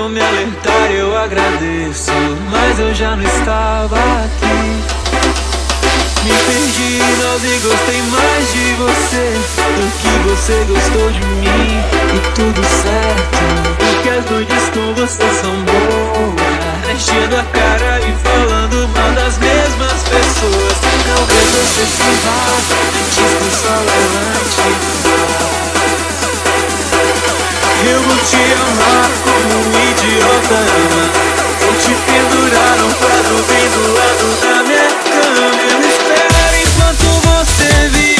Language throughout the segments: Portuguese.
tentou me alertar, eu agradeço, mas eu já não estava aqui. Me perdi nós e gostei mais de você do que você gostou de mim. E tudo certo, porque as noites com você são boas. Enchendo a cara e falando mal das mesmas pessoas. Talvez você se vá antes que o sol levante. Eu vou te amar como ama Vou te pendurar um quadro bem do lado da minha cama. Eu espero enquanto você vive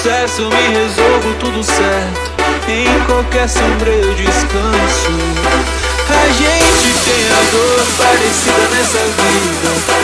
no processo Me resolvo tudo certo. Em qualquer sombra eu descanso. A gente tem a dor parecida nessa vida